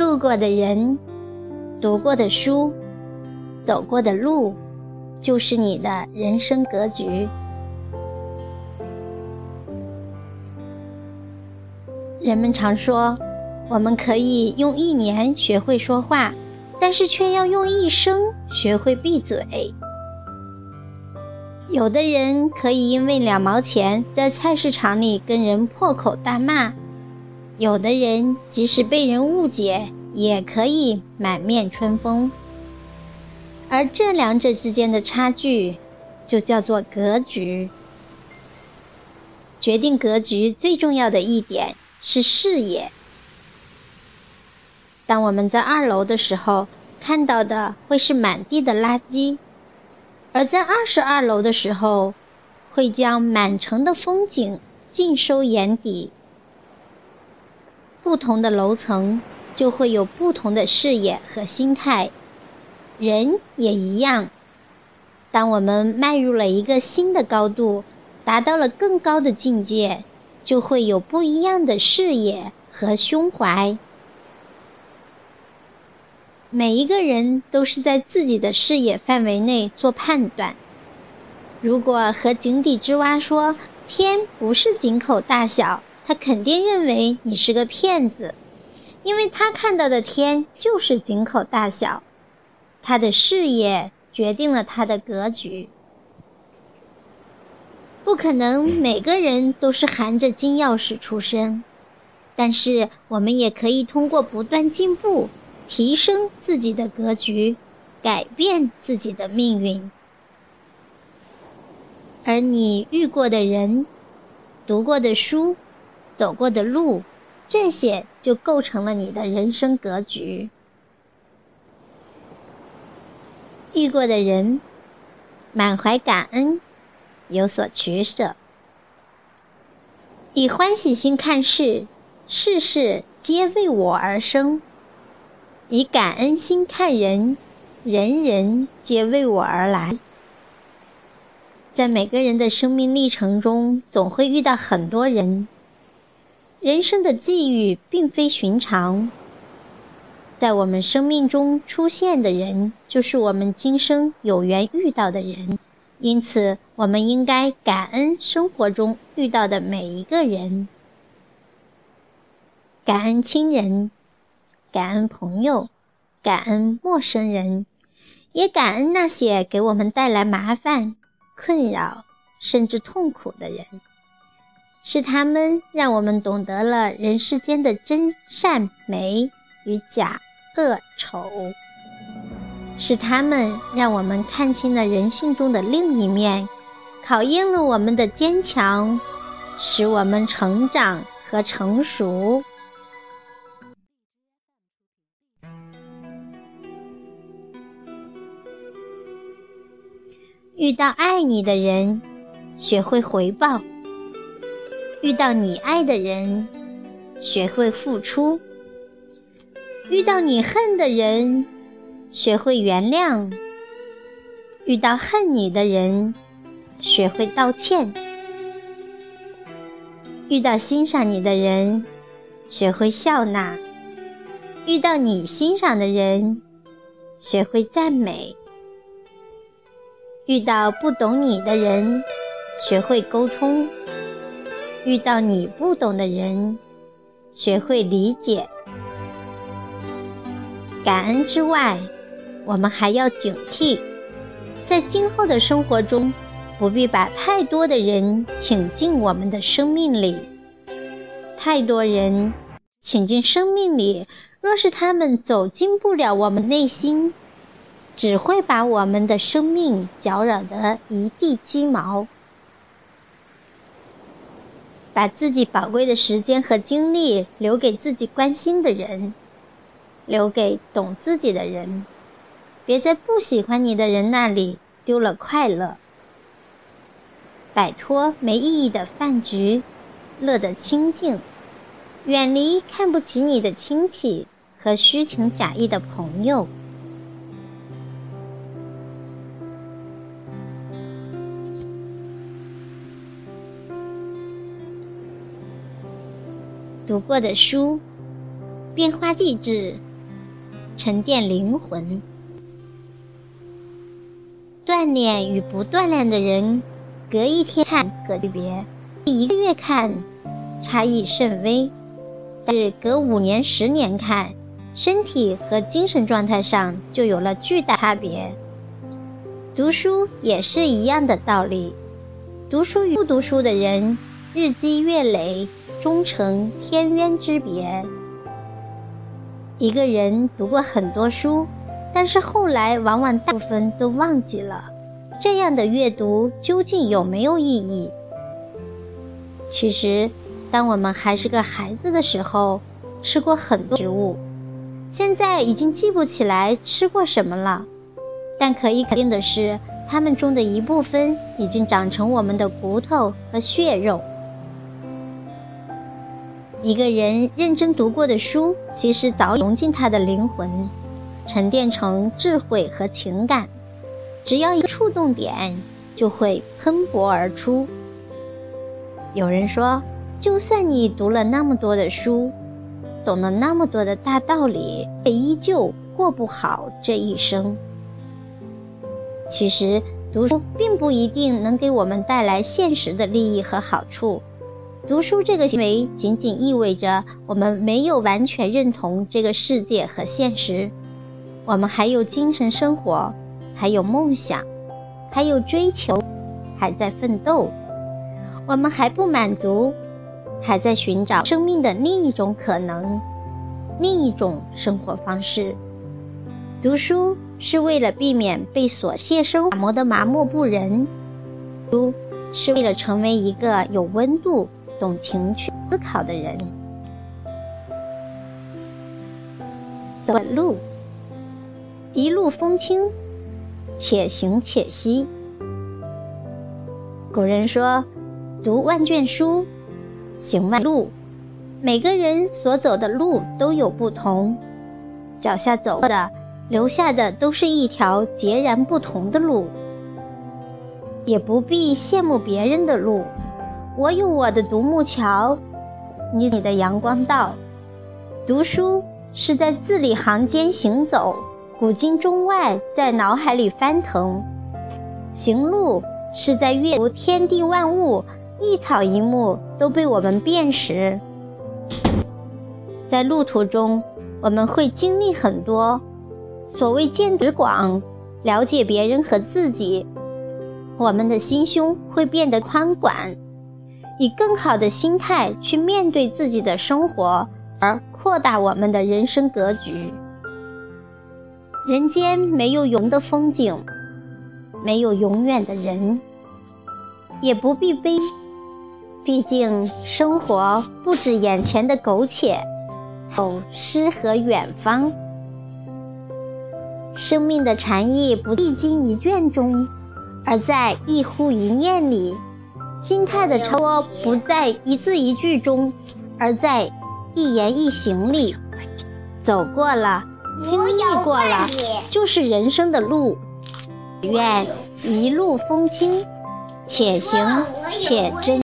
路过的人，读过的书，走过的路，就是你的人生格局。人们常说，我们可以用一年学会说话，但是却要用一生学会闭嘴。有的人可以因为两毛钱在菜市场里跟人破口大骂，有的人即使被人误解，也可以满面春风。而这两者之间的差距，就叫做格局。决定格局最重要的一点。是视野。当我们在二楼的时候，看到的会是满地的垃圾；而在二十二楼的时候，会将满城的风景尽收眼底。不同的楼层就会有不同的视野和心态，人也一样。当我们迈入了一个新的高度，达到了更高的境界。就会有不一样的视野和胸怀。每一个人都是在自己的视野范围内做判断。如果和井底之蛙说天不是井口大小，他肯定认为你是个骗子，因为他看到的天就是井口大小。他的视野决定了他的格局。不可能每个人都是含着金钥匙出生，但是我们也可以通过不断进步，提升自己的格局，改变自己的命运。而你遇过的人、读过的书、走过的路，这些就构成了你的人生格局。遇过的人，满怀感恩。有所取舍，以欢喜心看事，事事皆为我而生；以感恩心看人，人人皆为我而来。在每个人的生命历程中，总会遇到很多人。人生的际遇并非寻常，在我们生命中出现的人，就是我们今生有缘遇到的人。因此，我们应该感恩生活中遇到的每一个人，感恩亲人，感恩朋友，感恩陌生人，也感恩那些给我们带来麻烦、困扰甚至痛苦的人。是他们让我们懂得了人世间的真善美与假恶丑。是他们让我们看清了人性中的另一面，考验了我们的坚强，使我们成长和成熟。遇到爱你的人，学会回报；遇到你爱的人，学会付出；遇到你恨的人。学会原谅，遇到恨你的人，学会道歉；遇到欣赏你的人，学会笑纳；遇到你欣赏的人，学会赞美；遇到不懂你的人，学会沟通；遇到你不懂的人，学会理解。感恩之外。我们还要警惕，在今后的生活中，不必把太多的人请进我们的生命里。太多人请进生命里，若是他们走进不了我们内心，只会把我们的生命搅扰得一地鸡毛。把自己宝贵的时间和精力留给自己关心的人，留给懂自己的人。别在不喜欢你的人那里丢了快乐，摆脱没意义的饭局，乐得清静，远离看不起你的亲戚和虚情假意的朋友。读过的书，《变化记志》沉淀灵魂。锻炼与不锻炼的人，隔一天看可区别，一个月看差异甚微，但是隔五年、十年看，身体和精神状态上就有了巨大差别。读书也是一样的道理，读书与不读书的人，日积月累，终成天渊之别。一个人读过很多书，但是后来往往大部分都忘记了。这样的阅读究竟有没有意义？其实，当我们还是个孩子的时候，吃过很多食物，现在已经记不起来吃过什么了。但可以肯定的是，它们中的一部分已经长成我们的骨头和血肉。一个人认真读过的书，其实早已融进他的灵魂，沉淀成智慧和情感。只要一触动点，就会喷薄而出。有人说，就算你读了那么多的书，懂了那么多的大道理，也依旧过不好这一生。其实，读书并不一定能给我们带来现实的利益和好处。读书这个行为，仅仅意味着我们没有完全认同这个世界和现实。我们还有精神生活，还有梦想，还有追求，还在奋斗。我们还不满足，还在寻找生命的另一种可能，另一种生活方式。读书。是为了避免被琐屑生活磨得麻木不仁，书是为了成为一个有温度、懂情趣、思考的人。走路，一路风轻，且行且惜。古人说：“读万卷书，行万路。”每个人所走的路都有不同，脚下走的。留下的都是一条截然不同的路，也不必羡慕别人的路。我有我的独木桥，你你的阳光道。读书是在字里行间行走，古今中外在脑海里翻腾；行路是在阅读天地万物，一草一木都被我们辨识。在路途中，我们会经历很多。所谓见识广，了解别人和自己，我们的心胸会变得宽广，以更好的心态去面对自己的生活，而扩大我们的人生格局。人间没有永的风景，没有永远的人，也不必悲，毕竟生活不止眼前的苟且，有诗和远方。生命的禅意不一经一卷中，而在一呼一念里；心态的超脱不在一字一句中，而在一言一行里。走过了，经历过了，就是人生的路。愿一路风轻，且行且珍。